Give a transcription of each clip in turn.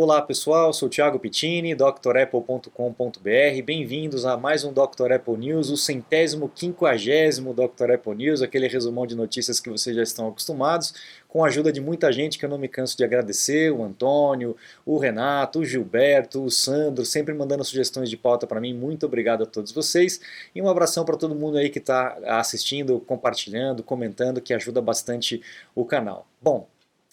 Olá pessoal, sou Thiago Pittini, drapple.com.br. Bem-vindos a mais um Dr. Apple News, o centésimo, quinquagésimo Dr. Apple News, aquele resumão de notícias que vocês já estão acostumados, com a ajuda de muita gente que eu não me canso de agradecer, o Antônio, o Renato, o Gilberto, o Sandro, sempre mandando sugestões de pauta para mim. Muito obrigado a todos vocês e um abração para todo mundo aí que está assistindo, compartilhando, comentando, que ajuda bastante o canal. Bom,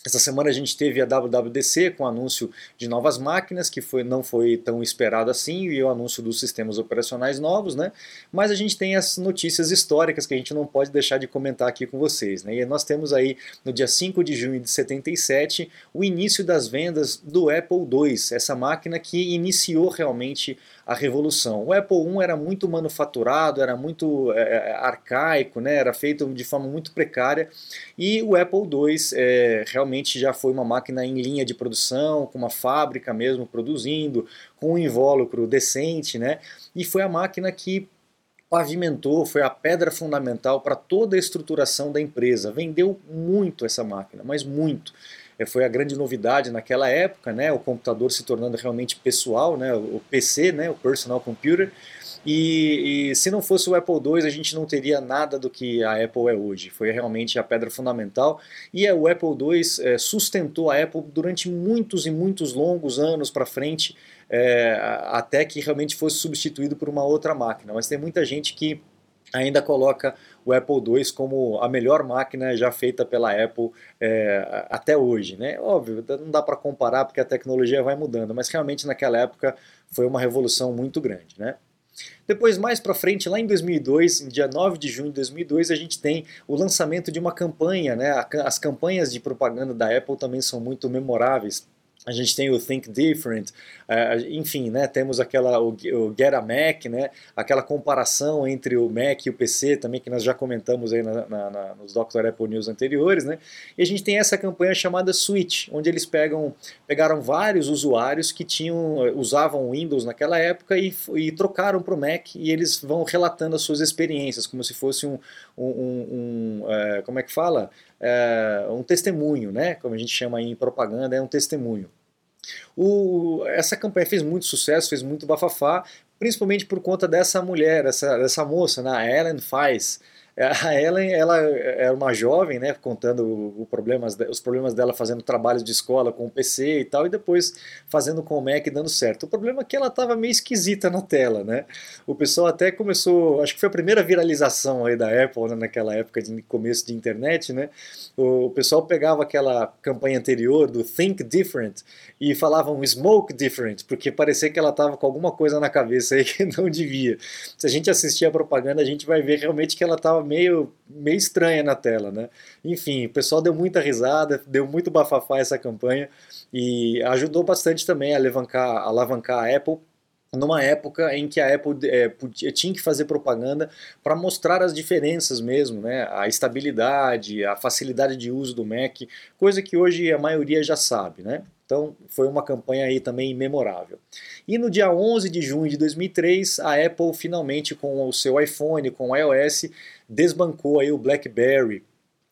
essa semana a gente teve a WWDC com o anúncio de novas máquinas, que foi, não foi tão esperado assim, e o anúncio dos sistemas operacionais novos, né? Mas a gente tem as notícias históricas que a gente não pode deixar de comentar aqui com vocês, né? E nós temos aí, no dia 5 de junho de 77, o início das vendas do Apple II, essa máquina que iniciou realmente a revolução. O Apple I era muito manufaturado, era muito é, arcaico, né? era feito de forma muito precária, e o Apple II é, realmente já foi uma máquina em linha de produção, com uma fábrica mesmo produzindo, com um invólucro decente, né? e foi a máquina que pavimentou, foi a pedra fundamental para toda a estruturação da empresa. Vendeu muito essa máquina, mas muito. É, foi a grande novidade naquela época, né, o computador se tornando realmente pessoal, né, o PC, né, o Personal Computer, e, e, se não fosse o Apple II, a gente não teria nada do que a Apple é hoje. Foi realmente a pedra fundamental. E o Apple II é, sustentou a Apple durante muitos e muitos longos anos para frente, é, até que realmente fosse substituído por uma outra máquina. Mas tem muita gente que ainda coloca o Apple II como a melhor máquina já feita pela Apple é, até hoje. Né? Óbvio, não dá para comparar porque a tecnologia vai mudando, mas realmente naquela época foi uma revolução muito grande. Né? Depois, mais para frente, lá em 2002, em dia 9 de junho de 2002, a gente tem o lançamento de uma campanha. Né? As campanhas de propaganda da Apple também são muito memoráveis a gente tem o Think Different, enfim, né, temos aquela, o, o, Get a Mac, né, aquela comparação entre o Mac e o PC também, que nós já comentamos aí na, na, na, nos Dr. Apple News anteriores, né, e a gente tem essa campanha chamada Switch, onde eles pegam, pegaram vários usuários que tinham, usavam Windows naquela época e, e trocaram para o Mac, e eles vão relatando as suas experiências, como se fosse um, um, um, uh, como é que fala? é, um testemunho, né? como a gente chama em propaganda, é um testemunho. O, essa campanha fez muito sucesso, fez muito bafafá, principalmente por conta dessa mulher, essa, dessa moça, né? a Ellen Faz, a Ellen, ela era uma jovem, né, contando problemas, os problemas dela fazendo trabalhos de escola com o PC e tal, e depois fazendo com o Mac dando certo. O problema é que ela estava meio esquisita na tela, né? O pessoal até começou, acho que foi a primeira viralização aí da Apple, né, naquela época de começo de internet, né? O pessoal pegava aquela campanha anterior do Think Different e falavam Smoke Different, porque parecia que ela estava com alguma coisa na cabeça aí que não devia. Se a gente assistir a propaganda, a gente vai ver realmente que ela estava meio, meio estranha na tela, né? Enfim, o pessoal deu muita risada, deu muito bafafá essa campanha e ajudou bastante também a alavancar, alavancar a Apple numa época em que a Apple é, tinha que fazer propaganda para mostrar as diferenças mesmo, né? a estabilidade, a facilidade de uso do Mac, coisa que hoje a maioria já sabe. Né? Então foi uma campanha aí também memorável. E no dia 11 de junho de 2003, a Apple finalmente com o seu iPhone, com o iOS, desbancou aí o BlackBerry.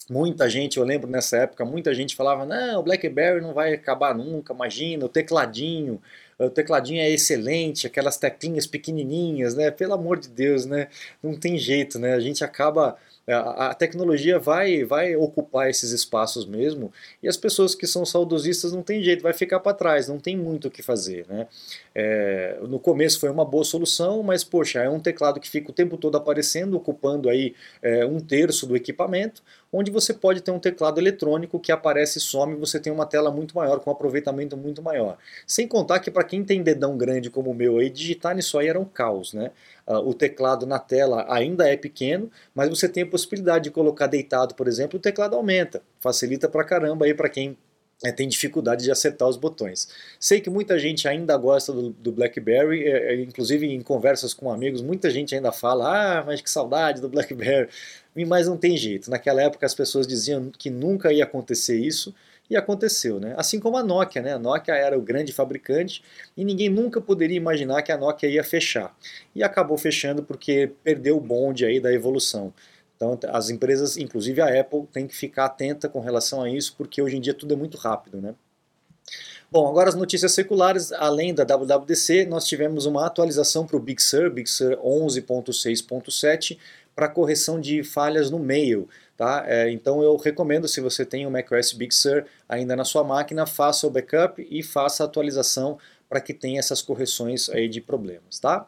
Muita gente, eu lembro nessa época, muita gente falava, não, o BlackBerry não vai acabar nunca, imagina, o tecladinho, o tecladinho é excelente, aquelas teclinhas pequenininhas, né? Pelo amor de Deus, né? Não tem jeito, né? A gente acaba a tecnologia vai, vai ocupar esses espaços mesmo e as pessoas que são saudosistas não tem jeito, vai ficar para trás, não tem muito o que fazer. Né? É, no começo foi uma boa solução, mas poxa, é um teclado que fica o tempo todo aparecendo, ocupando aí é, um terço do equipamento, onde você pode ter um teclado eletrônico que aparece e some você tem uma tela muito maior, com um aproveitamento muito maior. Sem contar que para quem tem dedão grande como o meu aí, digitar nisso aí era um caos. Né? Uh, o teclado na tela ainda é pequeno, mas você tem possibilidade de colocar deitado, por exemplo, o teclado aumenta. Facilita pra caramba aí para quem é, tem dificuldade de acertar os botões. Sei que muita gente ainda gosta do, do BlackBerry, é, é, inclusive em conversas com amigos, muita gente ainda fala, ah, mas que saudade do BlackBerry, mas não tem jeito. Naquela época as pessoas diziam que nunca ia acontecer isso, e aconteceu, né? Assim como a Nokia, né? A Nokia era o grande fabricante e ninguém nunca poderia imaginar que a Nokia ia fechar. E acabou fechando porque perdeu o bonde aí da evolução. Então as empresas, inclusive a Apple, tem que ficar atenta com relação a isso, porque hoje em dia tudo é muito rápido, né? Bom, agora as notícias seculares, além da WWDC, nós tivemos uma atualização para o Big Sur, Big Sur 11.6.7, para correção de falhas no mail. Tá? É, então eu recomendo, se você tem o macOS Big Sur ainda na sua máquina, faça o backup e faça a atualização para que tenha essas correções aí de problemas. Tá?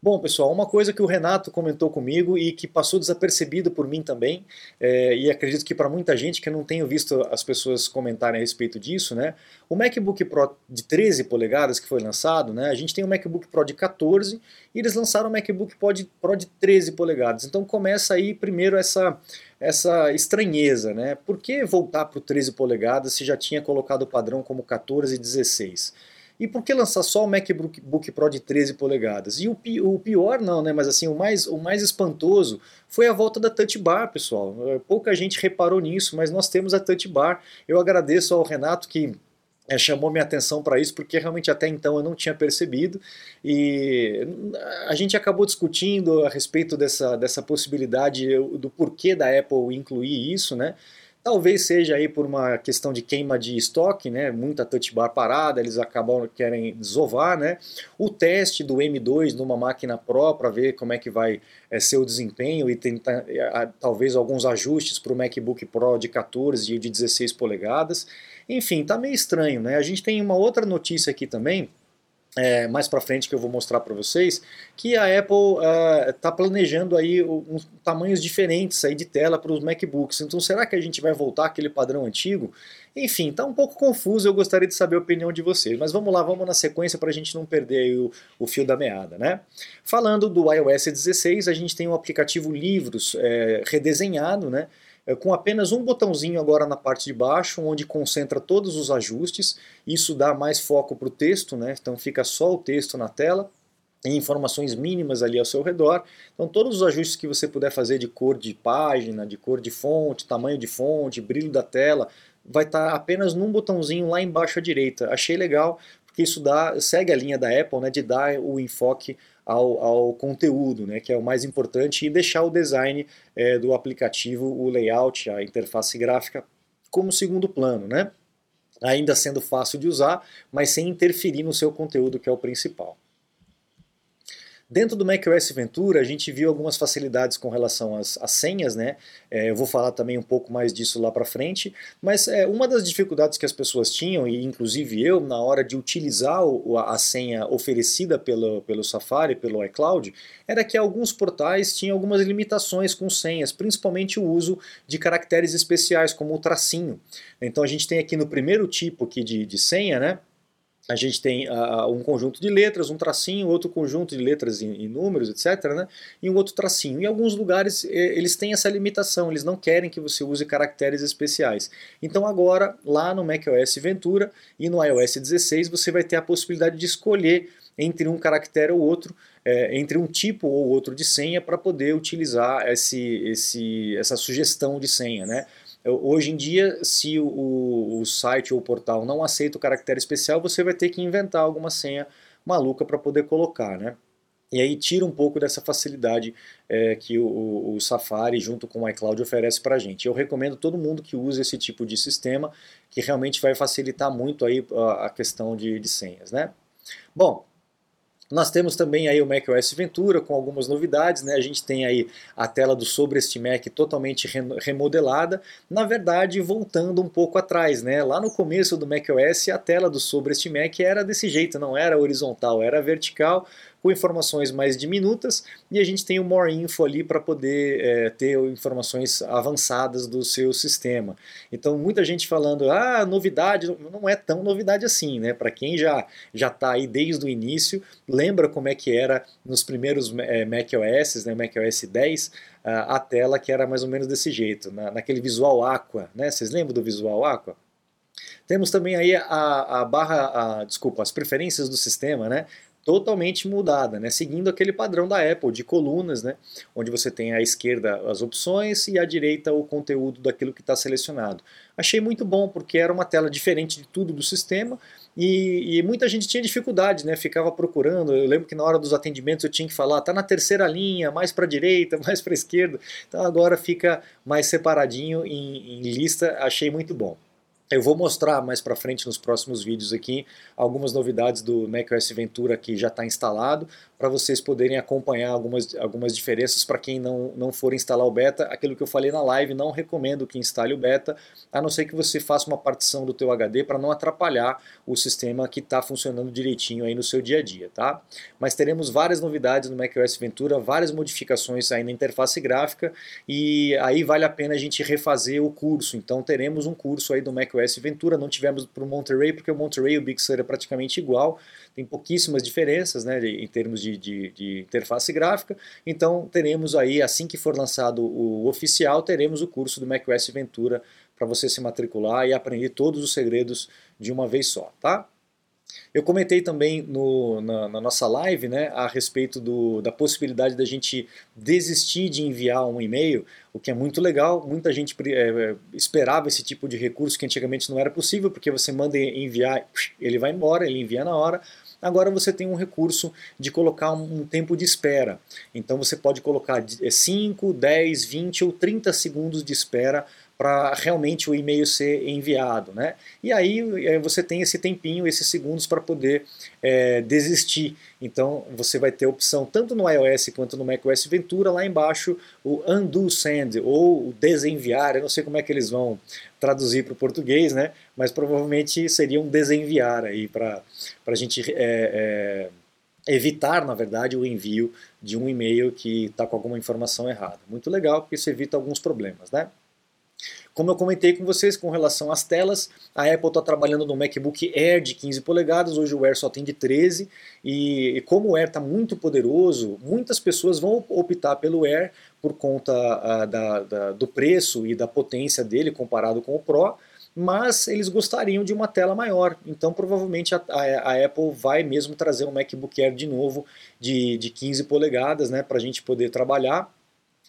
Bom, pessoal, uma coisa que o Renato comentou comigo e que passou desapercebido por mim também, é, e acredito que para muita gente que eu não tenho visto as pessoas comentarem a respeito disso, né? O MacBook Pro de 13 polegadas que foi lançado, né? A gente tem o MacBook Pro de 14 e eles lançaram o MacBook Pro de, Pro de 13 polegadas. Então começa aí primeiro essa essa estranheza, né? Por que voltar para o 13 polegadas se já tinha colocado o padrão como 14 e 16? E por que lançar só o MacBook Pro de 13 polegadas? E o, o pior não, né? Mas assim, o mais, o mais espantoso foi a volta da Touch Bar, pessoal. É, pouca gente reparou nisso, mas nós temos a Touch Bar. Eu agradeço ao Renato que é, chamou minha atenção para isso, porque realmente até então eu não tinha percebido. E a gente acabou discutindo a respeito dessa, dessa possibilidade, do porquê da Apple incluir isso, né? Talvez seja aí por uma questão de queima de estoque, né? Muita touch bar parada, eles acabam querem desovar, né? O teste do M2 numa máquina Pro para ver como é que vai é, ser o desempenho e tentar talvez alguns ajustes para o MacBook Pro de 14 e de 16 polegadas. Enfim, tá meio estranho, né? A gente tem uma outra notícia aqui também é, mais para frente que eu vou mostrar para vocês, que a Apple está uh, planejando aí tamanhos diferentes aí de tela para os MacBooks. Então será que a gente vai voltar àquele padrão antigo? Enfim, está um pouco confuso, eu gostaria de saber a opinião de vocês. Mas vamos lá, vamos na sequência para a gente não perder o, o, fio da meada. Né? Falando do iOS 16, a gente tem o aplicativo Livros é, redesenhado, né? É, com apenas um botãozinho agora na parte de baixo, onde concentra todos os ajustes. Isso dá mais foco para o texto, né? então fica só o texto na tela e informações mínimas ali ao seu redor. Então todos os ajustes que você puder fazer de cor de página, de cor de fonte, tamanho de fonte, brilho da tela, vai estar tá apenas num botãozinho lá embaixo à direita. Achei legal porque isso dá, segue a linha da Apple né, de dar o enfoque ao, ao conteúdo, né, que é o mais importante, e deixar o design é, do aplicativo, o layout, a interface gráfica, como segundo plano, né? ainda sendo fácil de usar, mas sem interferir no seu conteúdo, que é o principal. Dentro do macOS Ventura, a gente viu algumas facilidades com relação às, às senhas, né? É, eu vou falar também um pouco mais disso lá para frente, mas é, uma das dificuldades que as pessoas tinham, e inclusive eu, na hora de utilizar o, a senha oferecida pelo, pelo Safari, pelo iCloud, era que alguns portais tinham algumas limitações com senhas, principalmente o uso de caracteres especiais, como o tracinho. Então a gente tem aqui no primeiro tipo aqui de, de senha, né? A gente tem uh, um conjunto de letras, um tracinho, outro conjunto de letras e, e, números, etc. Né? E um outro tracinho. Em alguns lugares eles têm essa limitação, eles não querem que você use caracteres especiais. Então agora, lá no macOS Ventura e no iOS 16, você vai ter a possibilidade de escolher entre um caractere ou outro, é, entre um tipo ou outro de senha para poder utilizar esse, esse, essa sugestão de senha. Né? Hoje em dia, se o, o site ou o portal não aceita o caractere especial, você vai ter que inventar alguma senha maluca para poder colocar, né? E aí tira um pouco dessa facilidade é, que o, o, Safari junto com o iCloud oferece para a gente. Eu recomendo todo mundo que use esse tipo de sistema, que realmente vai facilitar muito aí a, a questão de, de senhas, né? Bom, nós temos também aí o macOS Ventura com algumas novidades, né? A gente tem aí a tela do sobre este Mac totalmente remodelada, na verdade voltando um pouco atrás, né? Lá no começo do macOS a tela do sobre este Mac era desse jeito, não era horizontal, era vertical, com informações mais diminutas e a gente tem o More Info ali para poder é, ter informações avançadas do seu sistema. Então muita gente falando, ah, novidade, não é tão novidade assim, né? Para quem já já está aí desde o início, lembra como é que era nos primeiros é, macOS, né, macOS 10, a tela que era mais ou menos desse jeito, na, naquele visual Aqua, né? Vocês lembram do visual Aqua? Temos também aí a, a barra, a, desculpa, as preferências do sistema, né? Totalmente mudada, né? seguindo aquele padrão da Apple de colunas, né? onde você tem à esquerda as opções e à direita o conteúdo daquilo que está selecionado. Achei muito bom porque era uma tela diferente de tudo do sistema E, e, muita gente tinha dificuldade, né? Ficava procurando. Eu lembro que na hora dos atendimentos eu tinha que falar, tá na terceira linha, mais para a direita, mais para a esquerda. Então agora fica mais separadinho em, em lista. Achei muito bom. Eu vou mostrar mais para frente nos próximos vídeos aqui algumas novidades do macOS Ventura que já está instalado, para vocês poderem acompanhar algumas, algumas diferenças para quem não, não for instalar o beta. Aquilo que eu falei na live, não recomendo que instale o beta, a não ser que você faça uma partição do teu HD para não atrapalhar o sistema que está funcionando direitinho aí no seu dia a dia, tá? Mas teremos várias novidades no macOS Ventura, várias modificações aí na interface gráfica e aí vale a pena a gente refazer o curso. Então teremos um curso aí do macOS Ventura, não tivemos para o Monterey, porque o Monterey e o Big Sur é praticamente igual, tem pouquíssimas diferenças né, em termos de, de, de, interface gráfica, então teremos aí, assim que for lançado o oficial, teremos o curso do macOS Ventura para você se matricular e aprender todos os segredos de uma vez só, tá? Eu comentei também no, na, na, nossa live né, a respeito do, da possibilidade da gente desistir de enviar um e-mail, o que é muito legal. Muita gente é, esperava esse tipo de recurso que antigamente não era possível, porque você manda enviar, ele vai embora, ele envia na hora. Agora você tem um recurso de colocar um, tempo de espera. Então você pode colocar 5, 10, 20 ou 30 segundos de espera para realmente o e-mail ser enviado. Né? E aí é, você tem esse tempinho, esses segundos para poder é, desistir. Então você vai ter a opção tanto no iOS quanto no macOS Ventura, lá embaixo o undo send ou o desenviar, eu não sei como é que eles vão traduzir para o português, né? Mas provavelmente seria um desenviar aí para a gente é, é, evitar, na verdade, o envio de um e-mail que está com alguma informação errada. Muito legal, porque isso evita alguns problemas. Né? Como eu comentei com vocês com relação às telas, a Apple está trabalhando no MacBook Air de 15 polegadas, hoje o Air só tem de 13, e, como o Air está muito poderoso, muitas pessoas vão optar pelo Air por conta a, da, da, do preço e da potência dele comparado com o Pro, mas eles gostariam de uma tela maior. Então provavelmente a, a, a, Apple vai mesmo trazer um MacBook Air de novo de, de 15 polegadas né, para a gente poder trabalhar.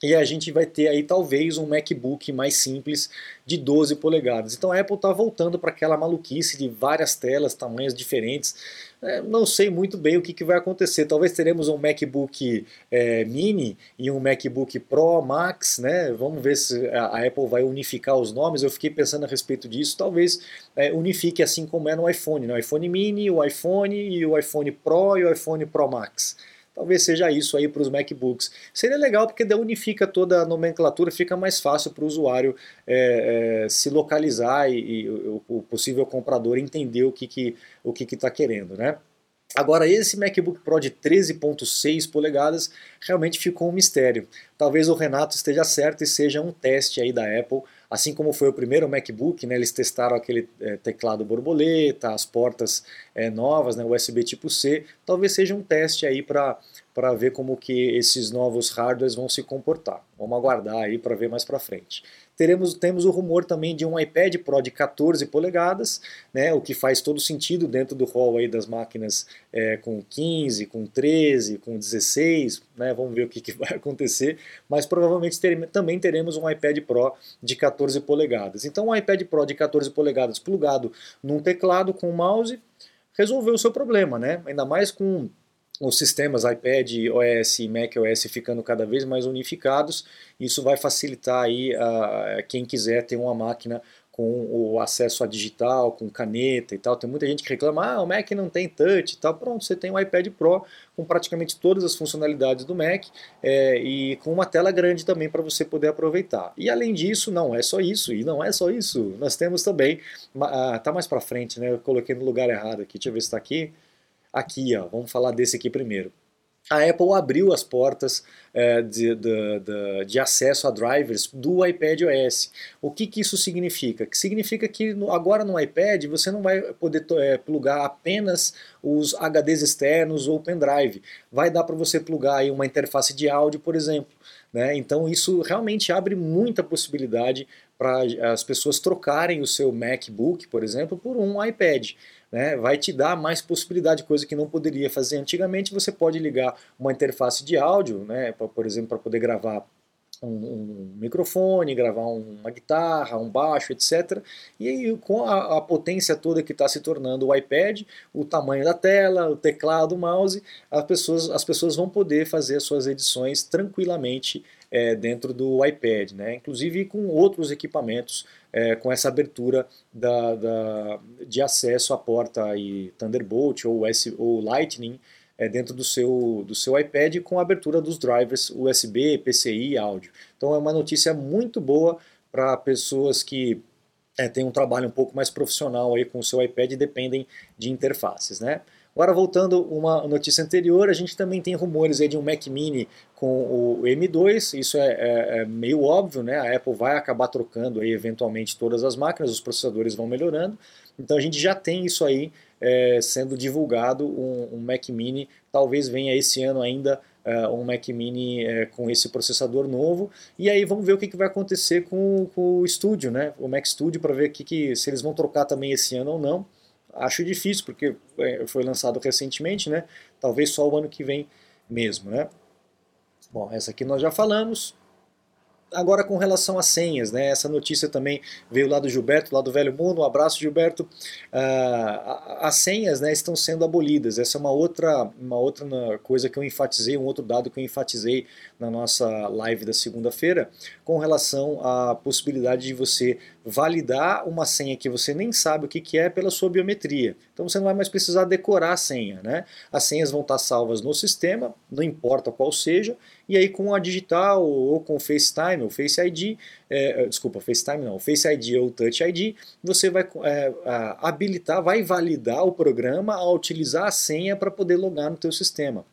E a gente vai ter aí talvez um MacBook mais simples de 12 polegadas. Então a Apple está voltando para aquela maluquice de várias telas, tamanhos diferentes. É, não sei muito bem o que, que, vai acontecer. Talvez teremos um MacBook é, Mini e um MacBook Pro Max, né? Vamos ver se a, Apple vai unificar os nomes. Eu fiquei pensando a respeito disso. Talvez é, unifique assim como é no iPhone, no né? iPhone Mini, o iPhone e o iPhone Pro e o iPhone Pro Max. Talvez seja isso aí para os MacBooks. Seria legal porque daí unifica toda a nomenclatura, fica mais fácil para o usuário é, é, se localizar e, e o, o, possível comprador entender o que que o que está querendo, né? Agora, esse MacBook Pro de 13.6 polegadas realmente ficou um mistério. Talvez o Renato esteja certo e seja um teste aí da Apple Assim como foi o primeiro MacBook, né, eles testaram aquele é, teclado borboleta, as portas é, novas, né, USB tipo C. Talvez seja um teste aí para para ver como que esses novos hardwares vão se comportar. Vamos aguardar aí para ver mais para frente. Teremos, temos o rumor também de um iPad Pro de 14 polegadas, né, o que faz todo sentido dentro do rol aí das máquinas é, com 15, com 13, com 16, né, vamos ver o que, que vai acontecer, mas provavelmente ter, também teremos um iPad Pro de 14 polegadas. Então um iPad Pro de 14 polegadas plugado num teclado com mouse resolveu o seu problema, né? ainda mais com os sistemas iPad, OS e macOS ficando cada vez mais unificados, isso vai facilitar aí a, quem quiser ter uma máquina com o acesso a digital, com caneta e tal. Tem muita gente que reclama, ah, o Mac não tem touch e tal. Pronto, você tem um iPad Pro com praticamente todas as funcionalidades do Mac é, e com uma tela grande também para você poder aproveitar. E além disso, não é só isso, e não é só isso. Nós temos também, ah, tá mais para frente, né? Eu coloquei no lugar errado aqui, deixa eu ver se está aqui. Aqui, ó, vamos falar desse aqui primeiro. A Apple abriu as portas é, de, de, de, de, acesso a drivers do iPad OS. O que, que isso significa? Que significa que no, agora no iPad você não vai poder é, plugar apenas os HDs externos ou pendrive. Vai dar para você plugar aí uma interface de áudio, por exemplo. Né? Então isso realmente abre muita possibilidade para as pessoas trocarem o seu MacBook, por exemplo, por um iPad né, vai te dar mais possibilidade, coisa que não poderia fazer antigamente. Você pode ligar uma interface de áudio, né, pra, por exemplo, para poder gravar um, um, microfone, gravar uma guitarra, um baixo, etc. E aí, com a, a potência toda que está se tornando o iPad, o tamanho da tela, o teclado, o mouse, as pessoas, as pessoas vão poder fazer suas edições tranquilamente é, dentro do iPad, né? inclusive com outros equipamentos, é, com essa abertura da, da, de acesso à porta aí, Thunderbolt ou, S, ou Lightning, é, dentro do seu, do seu iPad com a abertura dos drivers USB, PCI e áudio. Então é uma notícia muito boa para pessoas que é, têm um trabalho um pouco mais profissional aí com o seu iPad e dependem de interfaces. Né? Agora voltando uma notícia anterior, a gente também tem rumores aí de um Mac Mini com o M2, isso é, é, é, meio óbvio, né? A Apple vai acabar trocando aí eventualmente todas as máquinas, os processadores vão melhorando, então a gente já tem isso aí é, sendo divulgado, um, um, Mac Mini, talvez venha esse ano ainda é, um Mac Mini é, com esse processador novo, e aí vamos ver o que, que vai acontecer com, com o Studio, né? o Mac Studio, para ver que, que, se eles vão trocar também esse ano ou não, acho difícil, porque é, foi lançado recentemente, né? talvez só o ano que vem mesmo. Né? Bom, essa aqui nós já falamos. Agora com relação às senhas, né? essa notícia também veio lá do Gilberto, lá do Velho Mundo, um abraço Gilberto. Uh, as senhas né, estão sendo abolidas, essa é uma outra, uma outra coisa que eu enfatizei, um outro dado que eu enfatizei na nossa live da segunda-feira, com relação à possibilidade de você validar uma senha que você nem sabe o que, que é pela sua biometria. Então você não vai mais precisar decorar a senha. Né? As senhas vão estar salvas no sistema, não importa qual seja, e aí com a digital ou com o FaceTime ou Face ID, é, desculpa, FaceTime não, Face ID ou Touch ID, você vai é, habilitar, vai validar o programa a utilizar a senha para poder logar no teu sistema.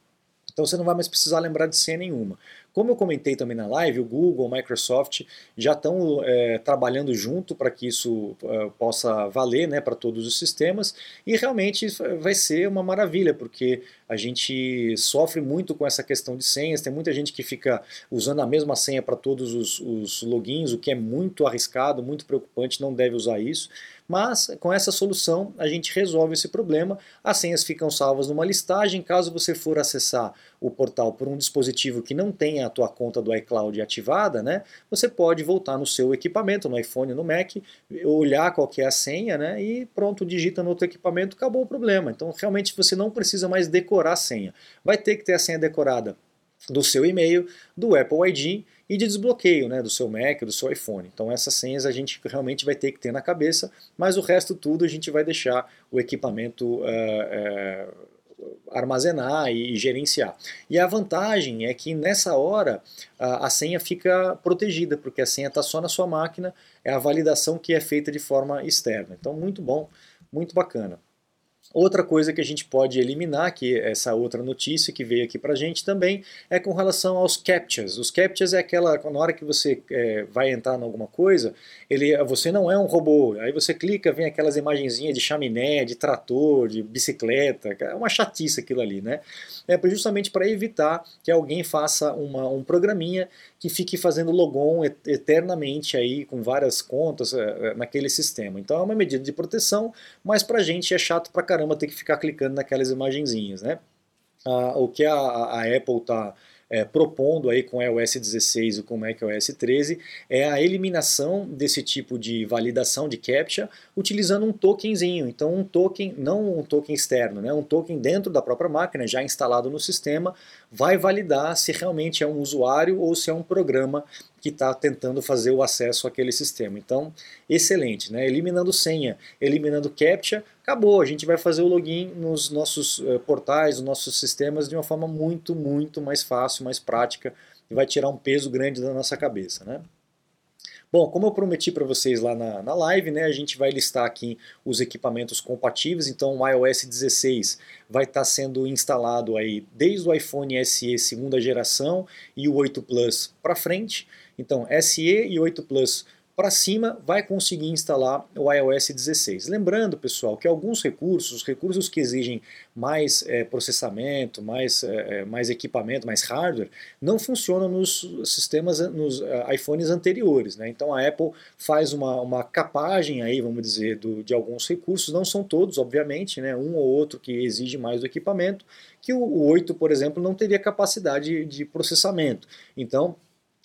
Então você não vai mais precisar lembrar de senha nenhuma. Como eu comentei também na live, o Google, a Microsoft já estão é, trabalhando junto para que isso é, possa valer né, para todos os sistemas e realmente vai ser uma maravilha, porque a gente sofre muito com essa questão de senhas, tem muita gente que fica usando a mesma senha para todos os, os logins, o que é muito arriscado, muito preocupante, não deve usar isso. Mas com essa solução a gente resolve esse problema. As senhas ficam salvas numa listagem. Caso você for acessar o portal por um dispositivo que não tenha a tua conta do iCloud ativada, né, você pode voltar no seu equipamento, no iPhone, no Mac, olhar qual é a senha, né, e pronto, digita no outro equipamento, acabou o problema. Então realmente você não precisa mais decorar a senha. Vai ter que ter a senha decorada do seu e-mail, do Apple ID e de desbloqueio né, do seu Mac, do seu iPhone. Então essas senhas a gente realmente vai ter que ter na cabeça, mas o resto tudo a gente vai deixar o equipamento uh, uh, armazenar e gerenciar. E a vantagem é que nessa hora a senha fica protegida, porque a senha está só na sua máquina, é a validação que é feita de forma externa. Então muito bom, muito bacana. Outra coisa que a gente pode eliminar, que é essa outra notícia que veio aqui para a gente também, é com relação aos captchas. Os captchas é aquela, na hora que você é, vai entrar em alguma coisa, ele, você não é um robô. Aí você clica, vem aquelas imagenzinhas de chaminé, de trator, de bicicleta, é uma chatice aquilo ali, né? É justamente para evitar que alguém faça uma, um programinha que fique fazendo logon eternamente aí com várias contas é, é, naquele sistema. Então é uma medida de proteção, mas para a gente é chato pra caramba ter que ficar clicando naquelas imagenzinhas, né? Ah, o que a, a Apple está é, propondo aí com iOS 16 e com macOS 13 é a eliminação desse tipo de validação de captcha utilizando um tokenzinho. Então um token, não um token externo, né, um token dentro da própria máquina, já instalado no sistema, vai validar se realmente é um usuário ou se é um programa que está tentando fazer o acesso àquele sistema. Então, excelente, né? Eliminando senha, eliminando captcha, acabou. A gente vai fazer o login nos nossos uh, portais, nos nossos sistemas de uma forma muito, muito mais fácil, mais prática e vai tirar um peso grande da nossa cabeça, né? Bom, como eu prometi para vocês lá na, na live, né, a gente vai listar aqui os equipamentos compatíveis, então o iOS 16 vai estar tá sendo instalado aí desde o iPhone SE segunda geração e o 8 Plus para frente, então SE e 8 Plus para cima vai conseguir instalar o iOS 16. Lembrando, pessoal, que alguns recursos, recursos que exigem mais é, processamento, mais, é, mais equipamento, mais hardware, não funcionam nos sistemas, nos iPhones anteriores. Né? Então a Apple faz uma, uma capagem aí, vamos dizer, do, de alguns recursos, não são todos, obviamente, né? um ou outro que exige mais do equipamento, que o, o 8, por exemplo, não teria capacidade de processamento. Então,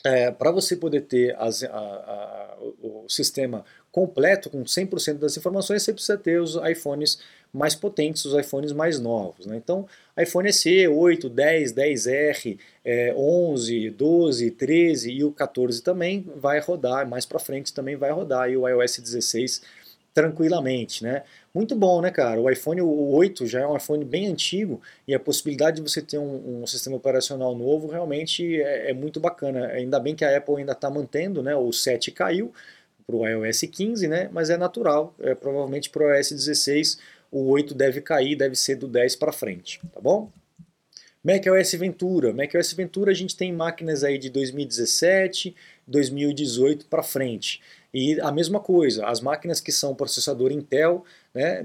é, para você poder ter as, a, a, o, sistema completo com 100% das informações, você precisa ter os iPhones mais potentes, os iPhones mais novos. Né? Então, iPhone SE 8, 10, 10R, é, 11, 12, 13 e o 14 também vai rodar, mais para frente também vai rodar, e o iOS 16 tranquilamente, né? Muito bom, né, cara? O iPhone 8 já é um iPhone bem antigo e a possibilidade de você ter um, um sistema operacional novo realmente é, é, muito bacana. Ainda bem que a Apple ainda está mantendo, né? O 7 caiu para o iOS 15, né? Mas é natural, é, provavelmente para o iOS 16 o 8 deve cair, deve ser do 10 para frente, tá bom? macOS Ventura. macOS Ventura a gente tem máquinas aí de 2017, 2018 para frente. E a mesma coisa, as máquinas que são processador Intel, né,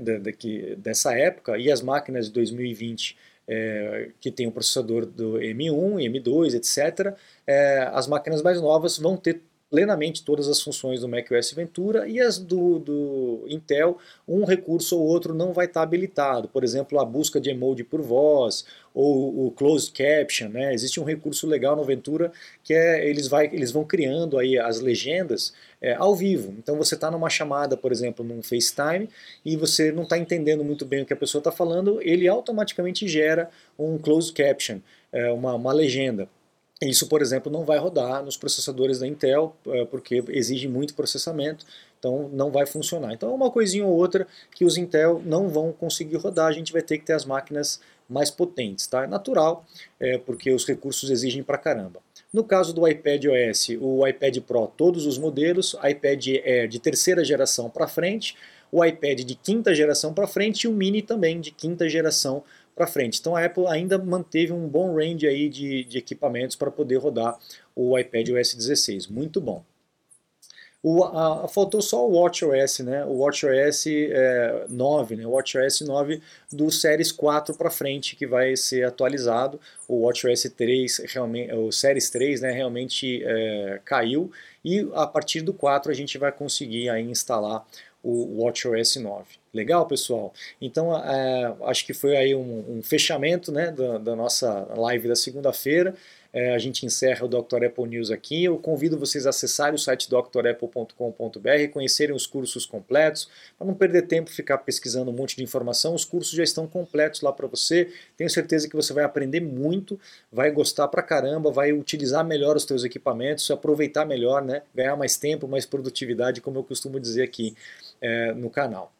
dessa época, e as máquinas de 2020 é, que tem o processador do M1, M2, etc., é, as máquinas mais novas vão ter plenamente todas as funções do macOS Ventura e as do, do, Intel, um recurso ou outro não vai estar habilitado. Por exemplo, a busca de emoji por voz ou o closed caption. Né? Existe um recurso legal no Ventura que é eles, vai, eles vão criando aí as legendas é, ao vivo. Então você está numa chamada, por exemplo, num FaceTime e você não está entendendo muito bem o que a pessoa está falando, ele automaticamente gera um closed caption, é, uma, uma legenda. Isso, por exemplo, não vai rodar nos processadores da Intel, eh, porque exige muito processamento, então não vai funcionar. Então, uma coisinha ou outra que os Intel não vão conseguir rodar, a gente vai ter que ter as máquinas mais potentes, tá? É natural, é, porque os recursos exigem pra caramba. No caso do iPad OS, o iPad Pro, todos os modelos, iPad Air de terceira geração para frente, o iPad de quinta geração para frente e o Mini também de quinta geração para frente. Então a Apple ainda manteve um bom range aí de, de equipamentos para poder rodar o iPad OS 16. Muito bom. O, a, faltou só o WatchOS, né? O WatchOS é, 9, né? O WatchOS 9 do Series 4 para frente que vai ser atualizado. O WatchOS 3 realmente, o Series 3, né, realmente é, caiu e a partir do 4 a gente vai conseguir aí instalar o WatchOS 9. Legal, pessoal? Então, é, acho que foi aí um, um fechamento né, da, da, nossa live da segunda-feira. É, a gente encerra o Dr. Apple News aqui. Eu convido vocês a acessarem o site drapple.com.br, conhecerem os cursos completos, para não perder tempo ficar pesquisando um monte de informação. Os cursos já estão completos lá para você. Tenho certeza que você vai aprender muito, vai gostar pra caramba, vai utilizar melhor os seus equipamentos, aproveitar melhor, né? ganhar mais tempo, mais produtividade, como eu costumo dizer aqui é, no canal.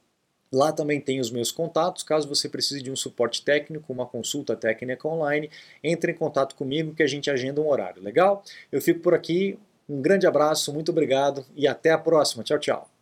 Lá também tem os meus contatos, caso você precise de um suporte técnico, uma consulta técnica online, entre em contato comigo que a gente agenda um horário, legal? Eu fico por aqui, um grande abraço, muito obrigado e até a próxima. Tchau, tchau.